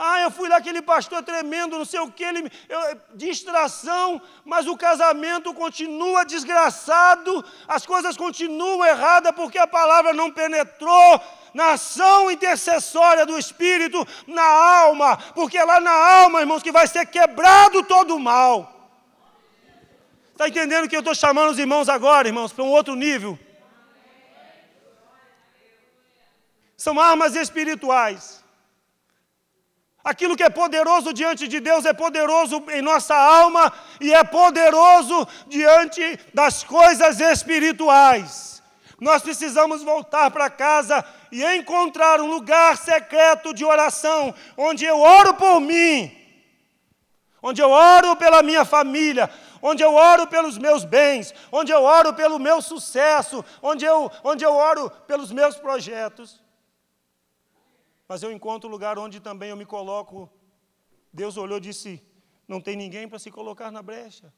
Ah, eu fui lá, aquele pastor tremendo, não sei o que, ele, eu, distração, mas o casamento continua desgraçado, as coisas continuam erradas porque a palavra não penetrou na ação intercessória do Espírito na alma, porque é lá na alma, irmãos, que vai ser quebrado todo o mal. Está entendendo que eu estou chamando os irmãos agora, irmãos, para um outro nível? São armas espirituais. Aquilo que é poderoso diante de Deus é poderoso em nossa alma e é poderoso diante das coisas espirituais. Nós precisamos voltar para casa e encontrar um lugar secreto de oração, onde eu oro por mim, onde eu oro pela minha família, onde eu oro pelos meus bens, onde eu oro pelo meu sucesso, onde eu, onde eu oro pelos meus projetos mas eu encontro lugar onde também eu me coloco. Deus olhou e disse: Não tem ninguém para se colocar na brecha.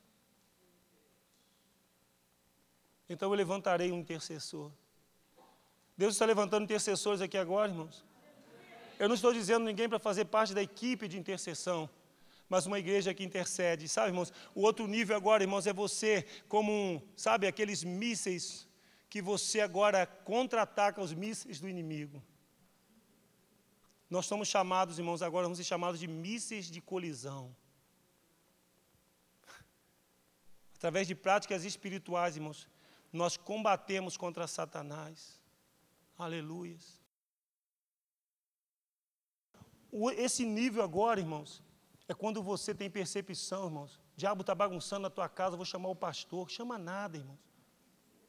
Então eu levantarei um intercessor. Deus está levantando intercessores aqui agora, irmãos. Eu não estou dizendo ninguém para fazer parte da equipe de intercessão, mas uma igreja que intercede. Sabe, irmãos, o outro nível agora, irmãos, é você como um, sabe, aqueles mísseis que você agora contra-ataca os mísseis do inimigo. Nós somos chamados, irmãos, agora vamos ser chamados de mísseis de colisão. [laughs] Através de práticas espirituais, irmãos, nós combatemos contra Satanás. Aleluias. Esse nível agora, irmãos, é quando você tem percepção, irmãos. O diabo está bagunçando na tua casa, vou chamar o pastor. Chama nada, irmãos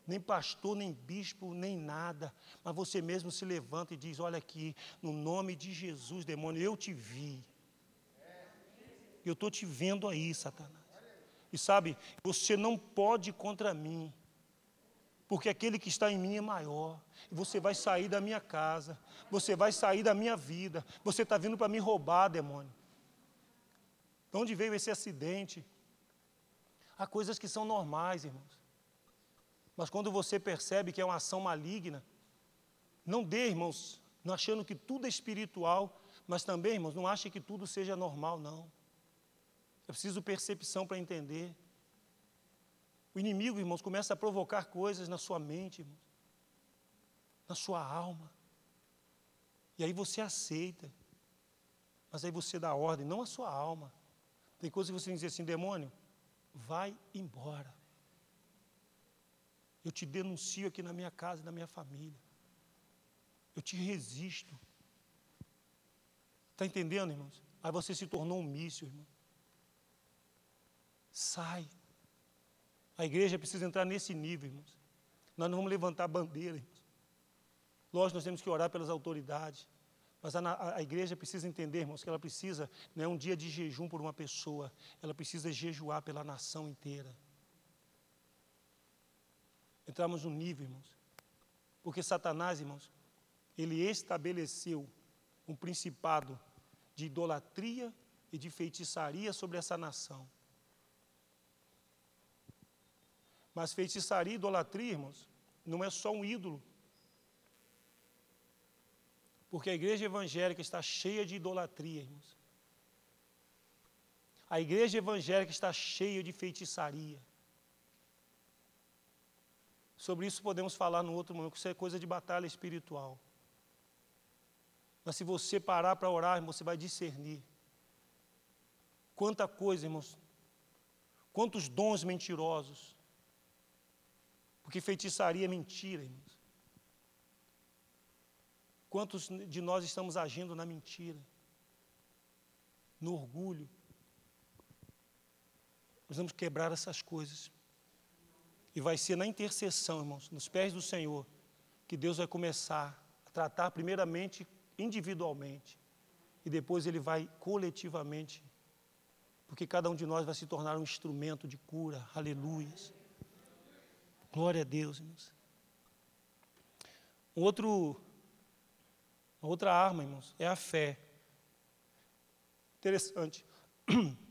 nem pastor, nem bispo, nem nada, mas você mesmo se levanta e diz: Olha aqui, no nome de Jesus, demônio, eu te vi. Eu estou te vendo aí, Satanás. E sabe, você não pode contra mim, porque aquele que está em mim é maior. Você vai sair da minha casa, você vai sair da minha vida. Você está vindo para me roubar, demônio. De onde veio esse acidente? Há coisas que são normais, irmãos. Mas quando você percebe que é uma ação maligna, não dê, irmãos, não achando que tudo é espiritual, mas também, irmãos, não ache que tudo seja normal, não. É preciso percepção para entender. O inimigo, irmãos, começa a provocar coisas na sua mente, irmãos, na sua alma. E aí você aceita. Mas aí você dá ordem, não a sua alma. Tem coisas que você diz assim, demônio, vai embora. Eu te denuncio aqui na minha casa e na minha família. Eu te resisto. Está entendendo, irmãos? Aí você se tornou um míssil, irmão. Sai. A igreja precisa entrar nesse nível, irmãos. Nós não vamos levantar bandeira, irmãos. Lógico, nós temos que orar pelas autoridades. Mas a, a, igreja precisa entender, irmãos, que ela precisa, não é um dia de jejum por uma pessoa, ela precisa jejuar pela nação inteira entramos num nível, irmãos. Porque Satanás, irmãos, ele estabeleceu um principado de idolatria e de feitiçaria sobre essa nação. Mas feitiçaria e idolatria, irmãos, não é só um ídolo. Porque a igreja evangélica está cheia de idolatria, irmãos. A igreja evangélica está cheia de feitiçaria. Sobre isso podemos falar no outro momento, que isso é coisa de batalha espiritual. Mas se você parar para orar, você vai discernir. Quanta coisa, irmãos. Quantos dons mentirosos. Porque feitiçaria é mentira, irmãos. Quantos de nós estamos agindo na mentira, no orgulho? Nós vamos quebrar essas coisas. E vai ser na intercessão, irmãos, nos pés do Senhor, que Deus vai começar a tratar primeiramente individualmente e depois ele vai coletivamente, porque cada um de nós vai se tornar um instrumento de cura. Aleluias. Glória a Deus, irmãos. Um outro, outra arma, irmãos, é a fé. Interessante. [clears throat]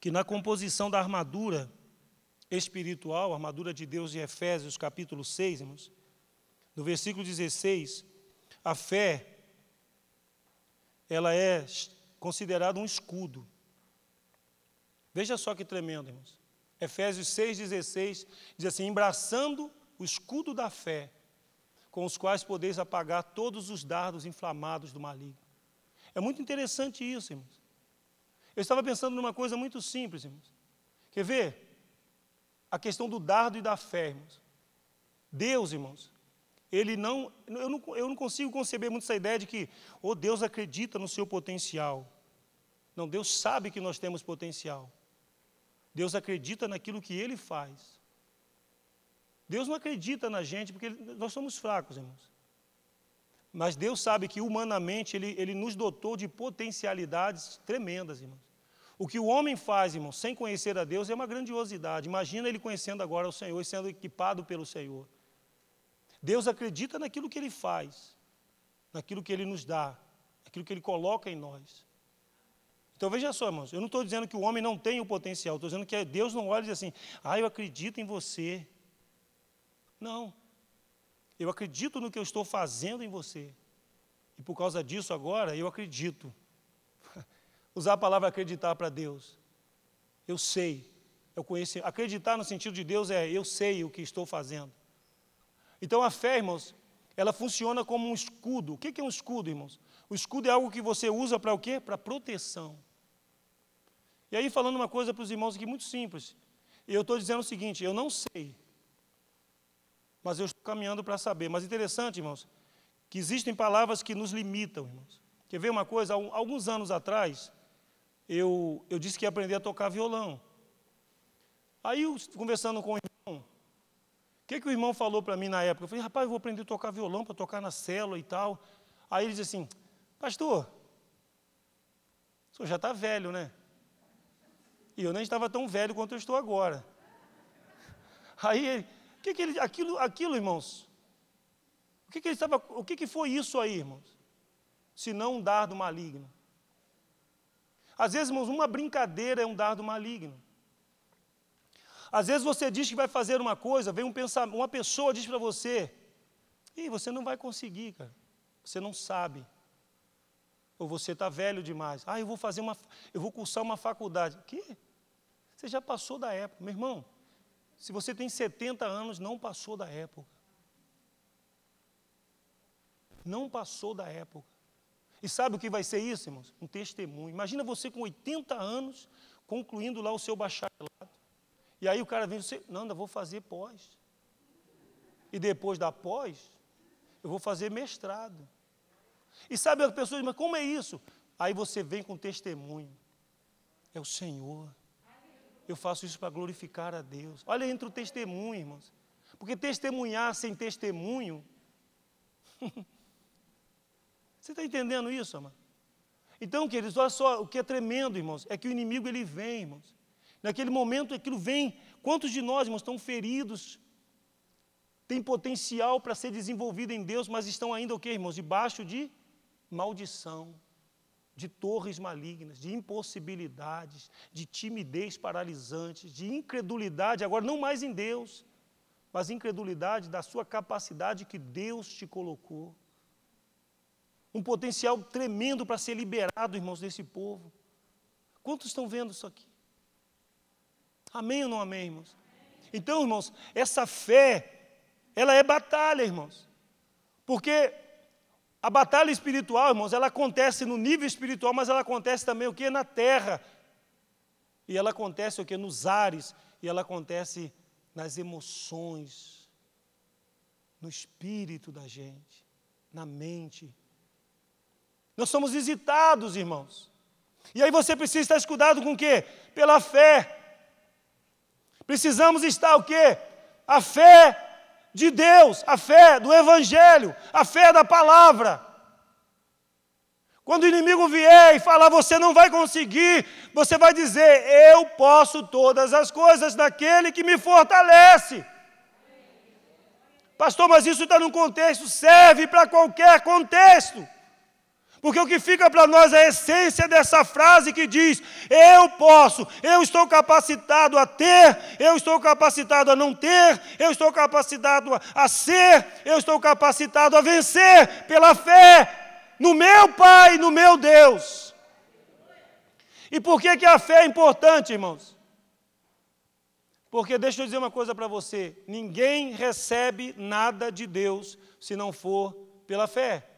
que na composição da armadura espiritual, armadura de Deus de Efésios, capítulo 6, irmãos, no versículo 16, a fé, ela é considerada um escudo. Veja só que tremendo, irmãos. Efésios 6,16 diz assim: embraçando o escudo da fé, com os quais podeis apagar todos os dardos inflamados do maligno. É muito interessante isso, irmãos. Eu estava pensando numa coisa muito simples, irmãos. Quer ver? A questão do dardo e da fé, irmãos. Deus, irmãos, ele não eu, não. eu não consigo conceber muito essa ideia de que, oh, Deus acredita no seu potencial. Não, Deus sabe que nós temos potencial. Deus acredita naquilo que Ele faz. Deus não acredita na gente porque nós somos fracos, irmãos. Mas Deus sabe que humanamente Ele, ele nos dotou de potencialidades tremendas, irmãos. O que o homem faz, irmão, sem conhecer a Deus é uma grandiosidade. Imagina ele conhecendo agora o Senhor e sendo equipado pelo Senhor. Deus acredita naquilo que ele faz, naquilo que ele nos dá, naquilo que ele coloca em nós. Então veja só, irmãos, eu não estou dizendo que o homem não tem o potencial, estou dizendo que Deus não olha e diz assim, ah, eu acredito em você. Não. Eu acredito no que eu estou fazendo em você. E por causa disso agora eu acredito. Usar a palavra acreditar para Deus. Eu sei. Eu conheço. Acreditar no sentido de Deus é eu sei o que estou fazendo. Então a fé, irmãos, ela funciona como um escudo. O que é um escudo, irmãos? O escudo é algo que você usa para o quê? Para proteção. E aí, falando uma coisa para os irmãos aqui muito simples. Eu estou dizendo o seguinte: eu não sei, mas eu estou caminhando para saber. Mas interessante, irmãos, que existem palavras que nos limitam, irmãos. Quer ver uma coisa? Alguns anos atrás, eu, eu disse que ia aprender a tocar violão. Aí, eu, conversando com o irmão, o que, que o irmão falou para mim na época? Eu falei, rapaz, eu vou aprender a tocar violão para tocar na célula e tal. Aí ele disse assim, pastor, o senhor já está velho, né? E eu nem estava tão velho quanto eu estou agora. Aí, o que, que ele, aquilo, aquilo, irmãos? O que, que ele estava, o que, que foi isso aí, irmãos? Se não um dardo maligno. Às vezes, irmãos, uma brincadeira é um dardo maligno. Às vezes você diz que vai fazer uma coisa, vem um pensamento, uma pessoa diz para você, e você não vai conseguir, cara. Você não sabe. Ou você está velho demais. Ah, eu vou fazer uma. Eu vou cursar uma faculdade. O quê? Você já passou da época. Meu irmão, se você tem 70 anos, não passou da época. Não passou da época. E sabe o que vai ser isso, irmãos? Um testemunho. Imagina você com 80 anos, concluindo lá o seu bacharelado. E aí o cara vem e diz, não, ainda vou fazer pós. E depois da pós, eu vou fazer mestrado. E sabe a pessoa diz, mas como é isso? Aí você vem com testemunho. É o Senhor. Eu faço isso para glorificar a Deus. Olha, entra o testemunho, irmãos. Porque testemunhar sem testemunho. [laughs] Você está entendendo isso, amado? Então, queridos, olha só, o que é tremendo, irmãos, é que o inimigo ele vem, irmãos. Naquele momento aquilo vem. Quantos de nós, irmãos, estão feridos? Tem potencial para ser desenvolvido em Deus, mas estão ainda o que, irmãos? Debaixo de maldição de torres malignas, de impossibilidades, de timidez paralisante, de incredulidade, agora não mais em Deus, mas incredulidade da sua capacidade que Deus te colocou. Um potencial tremendo para ser liberado, irmãos, desse povo. Quantos estão vendo isso aqui? Amém ou não amém, irmãos? Então, irmãos, essa fé, ela é batalha, irmãos. Porque a batalha espiritual, irmãos, ela acontece no nível espiritual, mas ela acontece também o que? Na terra. E ela acontece o que? Nos ares. E ela acontece nas emoções, no espírito da gente, na mente. Nós somos visitados, irmãos. E aí você precisa estar escudado com o quê? Pela fé. Precisamos estar o quê? A fé de Deus, a fé do Evangelho, a fé da palavra. Quando o inimigo vier e falar, você não vai conseguir, você vai dizer, eu posso todas as coisas daquele que me fortalece. Pastor, mas isso está num contexto, serve para qualquer contexto. Porque o que fica para nós é a essência dessa frase que diz: Eu posso, eu estou capacitado a ter, eu estou capacitado a não ter, eu estou capacitado a ser, eu estou capacitado a vencer pela fé no meu Pai, no meu Deus. E por que, que a fé é importante, irmãos? Porque deixa eu dizer uma coisa para você: ninguém recebe nada de Deus se não for pela fé.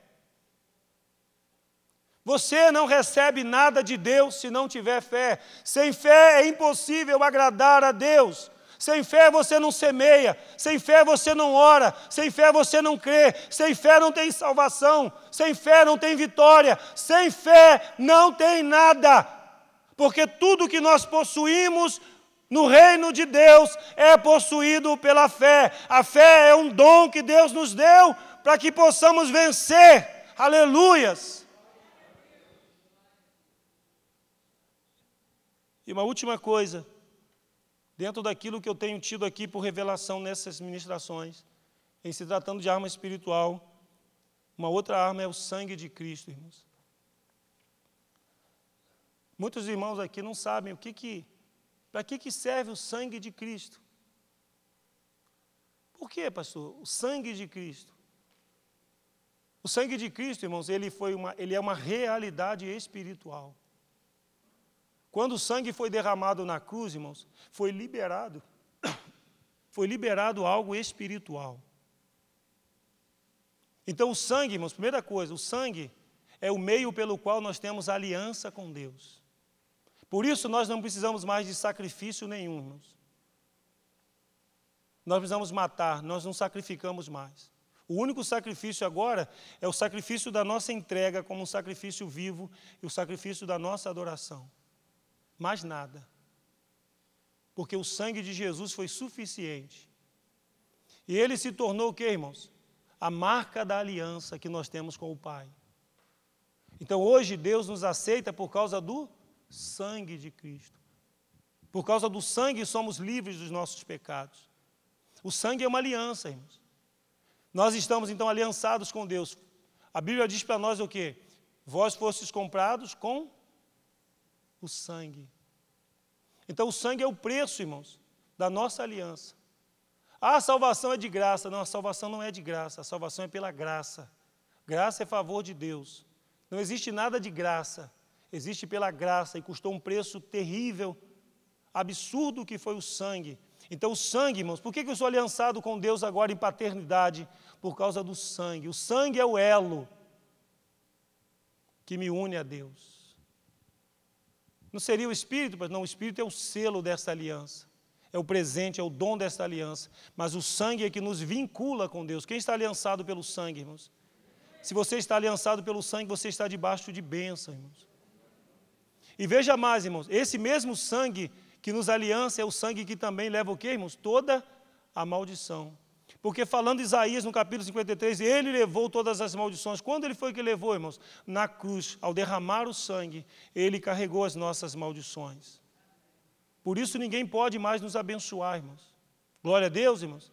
Você não recebe nada de Deus se não tiver fé. Sem fé é impossível agradar a Deus. Sem fé você não semeia, sem fé você não ora, sem fé você não crê, sem fé não tem salvação, sem fé não tem vitória, sem fé não tem nada. Porque tudo que nós possuímos no reino de Deus é possuído pela fé. A fé é um dom que Deus nos deu para que possamos vencer. Aleluias. E uma última coisa, dentro daquilo que eu tenho tido aqui por revelação nessas ministrações, em se tratando de arma espiritual, uma outra arma é o sangue de Cristo, irmãos. Muitos irmãos aqui não sabem o que que, para que, que serve o sangue de Cristo. Por quê, pastor? O sangue de Cristo. O sangue de Cristo, irmãos, ele, foi uma, ele é uma realidade espiritual. Quando o sangue foi derramado na cruz, irmãos, foi liberado, [coughs] foi liberado algo espiritual. Então, o sangue, irmãos, primeira coisa, o sangue é o meio pelo qual nós temos aliança com Deus. Por isso, nós não precisamos mais de sacrifício nenhum, irmãos. Nós precisamos matar, nós não sacrificamos mais. O único sacrifício agora é o sacrifício da nossa entrega como um sacrifício vivo e o sacrifício da nossa adoração mais nada. Porque o sangue de Jesus foi suficiente. E ele se tornou o que, irmãos? A marca da aliança que nós temos com o Pai. Então hoje Deus nos aceita por causa do sangue de Cristo. Por causa do sangue somos livres dos nossos pecados. O sangue é uma aliança, irmãos. Nós estamos então aliançados com Deus. A Bíblia diz para nós o quê? Vós fostes comprados com o sangue. Então, o sangue é o preço, irmãos, da nossa aliança. Ah, a salvação é de graça. Não, a salvação não é de graça, a salvação é pela graça. Graça é favor de Deus. Não existe nada de graça, existe pela graça e custou um preço terrível, absurdo que foi o sangue. Então, o sangue, irmãos, por que eu sou aliançado com Deus agora em paternidade? Por causa do sangue. O sangue é o elo que me une a Deus. Não seria o Espírito, mas não, o Espírito é o selo dessa aliança. É o presente, é o dom dessa aliança. Mas o sangue é que nos vincula com Deus. Quem está aliançado pelo sangue, irmãos? Se você está aliançado pelo sangue, você está debaixo de bênção, irmãos. E veja mais, irmãos, esse mesmo sangue que nos aliança é o sangue que também leva o quê, irmãos? Toda a maldição. Porque falando Isaías no capítulo 53, ele levou todas as maldições. Quando ele foi que levou, irmãos? Na cruz, ao derramar o sangue, ele carregou as nossas maldições. Por isso ninguém pode mais nos abençoar, irmãos. Glória a Deus, irmãos.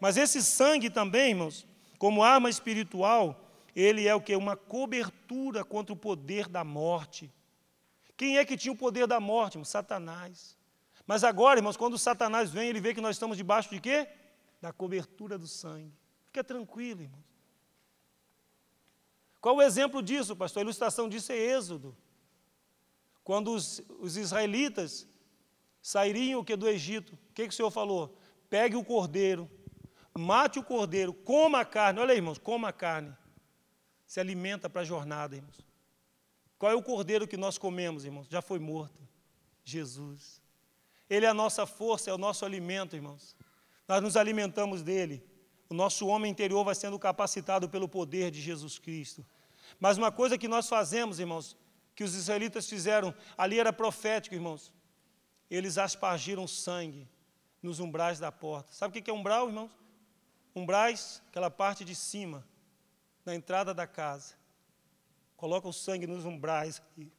Mas esse sangue também, irmãos, como arma espiritual, ele é o que? Uma cobertura contra o poder da morte. Quem é que tinha o poder da morte? Irmãos? Satanás. Mas agora, irmãos, quando Satanás vem, ele vê que nós estamos debaixo de quê? Da cobertura do sangue. Fica tranquilo, irmãos. Qual o exemplo disso, pastor? A ilustração disso é Êxodo. Quando os, os israelitas sairiam o que do Egito, o que, que o Senhor falou? Pegue o cordeiro, mate o cordeiro, coma a carne. Olha aí, irmãos, coma a carne. Se alimenta para a jornada, irmãos. Qual é o cordeiro que nós comemos, irmãos? Já foi morto. Jesus. Ele é a nossa força, é o nosso alimento, irmãos nós nos alimentamos dele. O nosso homem interior vai sendo capacitado pelo poder de Jesus Cristo. Mas uma coisa que nós fazemos, irmãos, que os israelitas fizeram, ali era profético, irmãos. Eles aspargiram sangue nos umbrais da porta. Sabe o que é umbral, irmãos? Umbrais, aquela parte de cima, na entrada da casa. Coloca o sangue nos umbrais aqui.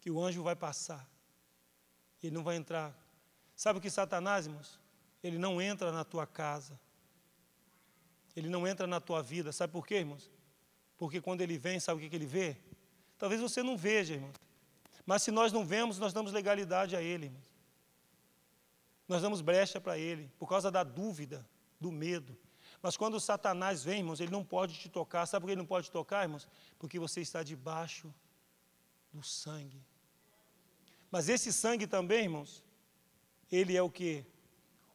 Que o anjo vai passar. Ele não vai entrar. Sabe o que Satanás, irmãos? Ele não entra na tua casa. Ele não entra na tua vida. Sabe por quê, irmãos? Porque quando ele vem, sabe o que, ele vê? Talvez você não veja, irmão. Mas se nós não vemos, nós damos legalidade a ele. Nós damos brecha para ele, por causa da dúvida, do medo. Mas quando Satanás vem, irmãos, ele não pode te tocar. Sabe por que ele não pode te tocar, irmãos? Porque você está debaixo do sangue. Mas esse sangue também, irmãos, ele é o que?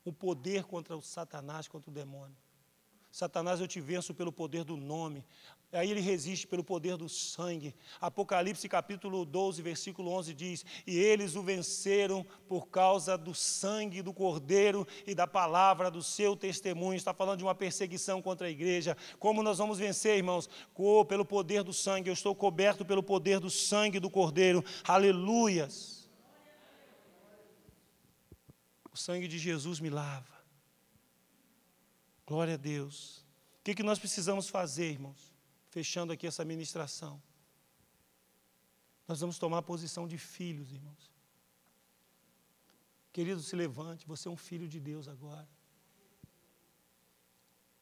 O poder contra o Satanás, contra o demônio. Satanás, eu te venço pelo poder do nome. Aí ele resiste pelo poder do sangue. Apocalipse capítulo 12, versículo 11 diz: E eles o venceram por causa do sangue do Cordeiro e da palavra do seu testemunho. Está falando de uma perseguição contra a igreja. Como nós vamos vencer, irmãos? pelo poder do sangue. Eu estou coberto pelo poder do sangue do Cordeiro. Aleluias. O sangue de Jesus me lava. Glória a Deus. O que, que nós precisamos fazer, irmãos? fechando aqui essa ministração. Nós vamos tomar a posição de filhos, irmãos. Querido, se levante, você é um filho de Deus agora.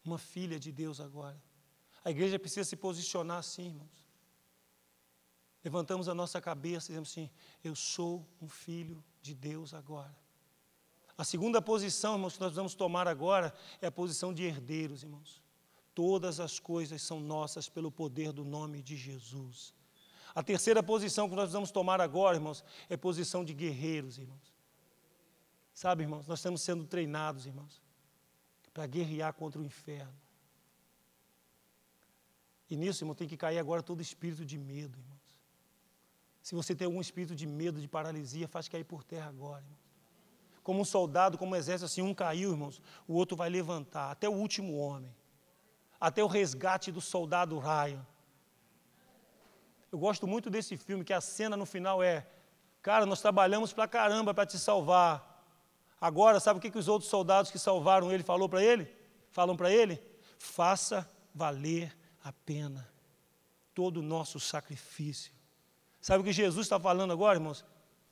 Uma filha de Deus agora. A igreja precisa se posicionar assim, irmãos. Levantamos a nossa cabeça e dizemos assim: Eu sou um filho de Deus agora. A segunda posição, irmãos, que nós vamos tomar agora é a posição de herdeiros, irmãos. Todas as coisas são nossas pelo poder do nome de Jesus. A terceira posição que nós vamos tomar agora, irmãos, é posição de guerreiros, irmãos. Sabe, irmãos, nós estamos sendo treinados, irmãos, para guerrear contra o inferno. E nisso, irmão, tem que cair agora todo espírito de medo, irmãos. Se você tem algum espírito de medo, de paralisia, faz cair por terra agora, irmãos. Como um soldado, como um exército, assim, um caiu, irmãos, o outro vai levantar, até o último homem até o resgate do soldado Ryan. Eu gosto muito desse filme, que a cena no final é: Cara, nós trabalhamos pra caramba para te salvar. Agora, sabe o que, que os outros soldados que salvaram ele falou para ele? Falam para ele? Faça valer a pena todo o nosso sacrifício. Sabe o que Jesus está falando agora, irmãos?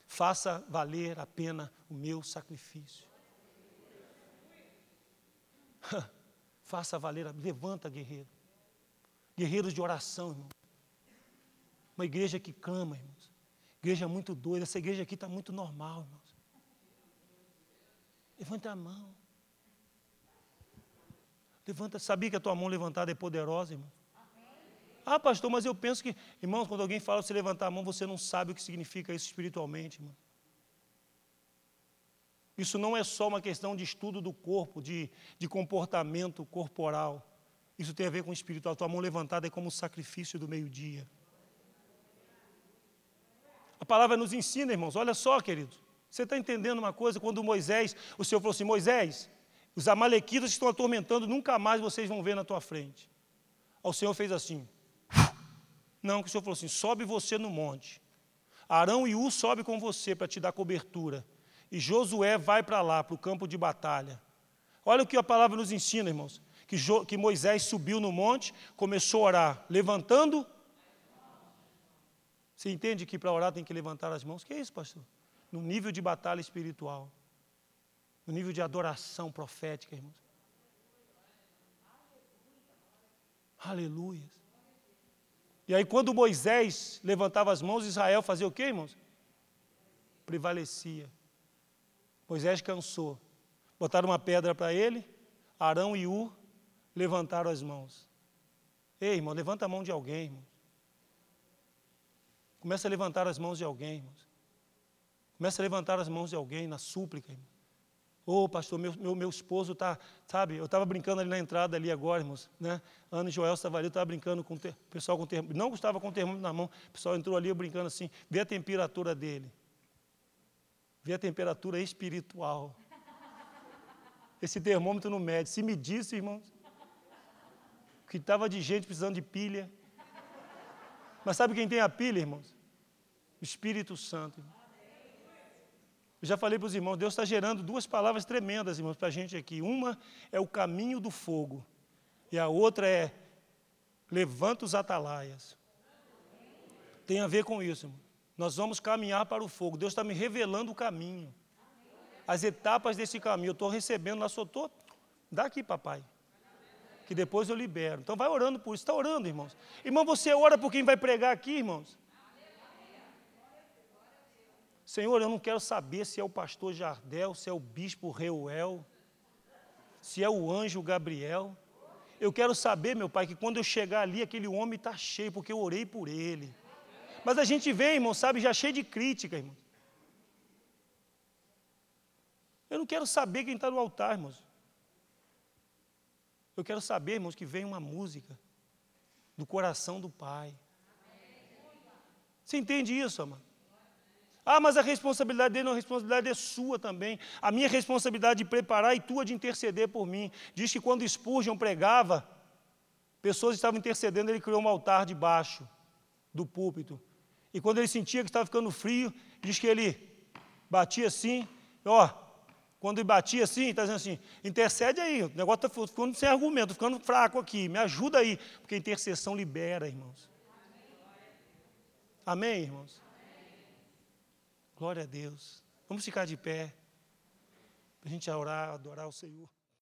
Faça valer a pena o meu sacrifício. Faça valer, levanta, guerreiro. Guerreiros de oração, irmão. Uma igreja que clama, irmãos. Igreja muito doida. Essa igreja aqui está muito normal, irmãos. Levanta a mão. Levanta, sabia que a tua mão levantada é poderosa, irmão? Ah, pastor, mas eu penso que, irmãos, quando alguém fala você levantar a mão, você não sabe o que significa isso espiritualmente, irmão. Isso não é só uma questão de estudo do corpo, de, de comportamento corporal. Isso tem a ver com o espiritual. Tua mão levantada é como o sacrifício do meio-dia. A palavra nos ensina, irmãos. Olha só, querido. Você está entendendo uma coisa? Quando Moisés, o Senhor falou assim: Moisés, os amalequitas estão atormentando, nunca mais vocês vão ver na tua frente. O Senhor fez assim. Não, que o Senhor falou assim: sobe você no monte. Arão e U sobe com você para te dar cobertura. E Josué vai para lá, para o campo de batalha. Olha o que a palavra nos ensina, irmãos. Que, jo, que Moisés subiu no monte, começou a orar, levantando. Você entende que para orar tem que levantar as mãos? Que é isso, pastor? No nível de batalha espiritual. No nível de adoração profética, irmãos. Aleluia. E aí, quando Moisés levantava as mãos, Israel fazia o quê, irmãos? Prevalecia. Moisés cansou. Botaram uma pedra para ele, Arão e U levantaram as mãos. Ei, irmão, levanta a mão de alguém, irmão. Começa a levantar as mãos de alguém, irmãos. Começa a levantar as mãos de alguém na súplica, irmão. Ô, oh, pastor, meu, meu, meu esposo está, sabe, eu estava brincando ali na entrada ali agora, irmãos, né? Ana e Joel estava ali, eu estava brincando com o pessoal com termômetro, não estava com o termômetro na mão, o pessoal entrou ali, brincando assim, vê a temperatura dele. Vê a temperatura espiritual. Esse termômetro não mede. Se medisse, irmãos, que estava de gente precisando de pilha. Mas sabe quem tem a pilha, irmãos? O Espírito Santo. Eu já falei para os irmãos, Deus está gerando duas palavras tremendas, irmãos, para a gente aqui. Uma é o caminho do fogo, e a outra é levanta os atalaias. Tem a ver com isso, irmão. Nós vamos caminhar para o fogo. Deus está me revelando o caminho. As etapas desse caminho. Eu estou recebendo, lá só estou. Dá aqui, papai. que depois eu libero. Então vai orando por isso. Está orando, irmãos. Irmão, você ora por quem vai pregar aqui, irmãos? Senhor, eu não quero saber se é o pastor Jardel, se é o bispo Reuel, se é o anjo Gabriel. Eu quero saber, meu pai, que quando eu chegar ali, aquele homem está cheio, porque eu orei por ele. Mas a gente vem, irmão, sabe, já cheio de crítica, irmão. Eu não quero saber quem está no altar, irmãos. Eu quero saber, irmãos, que vem uma música do coração do Pai. Você entende isso, amado? Ah, mas a responsabilidade dele não, a responsabilidade é sua também. A minha responsabilidade de preparar e tua de interceder por mim. Diz que quando Spurgeon pregava, pessoas estavam intercedendo, ele criou um altar debaixo do púlpito. E quando ele sentia que estava ficando frio, diz que ele batia assim, ó, quando ele batia assim, está dizendo assim, intercede aí, o negócio está ficando sem argumento, ficando fraco aqui, me ajuda aí, porque a intercessão libera, irmãos. Amém, irmãos? Glória a Deus. Vamos ficar de pé, para a gente orar, adorar o Senhor.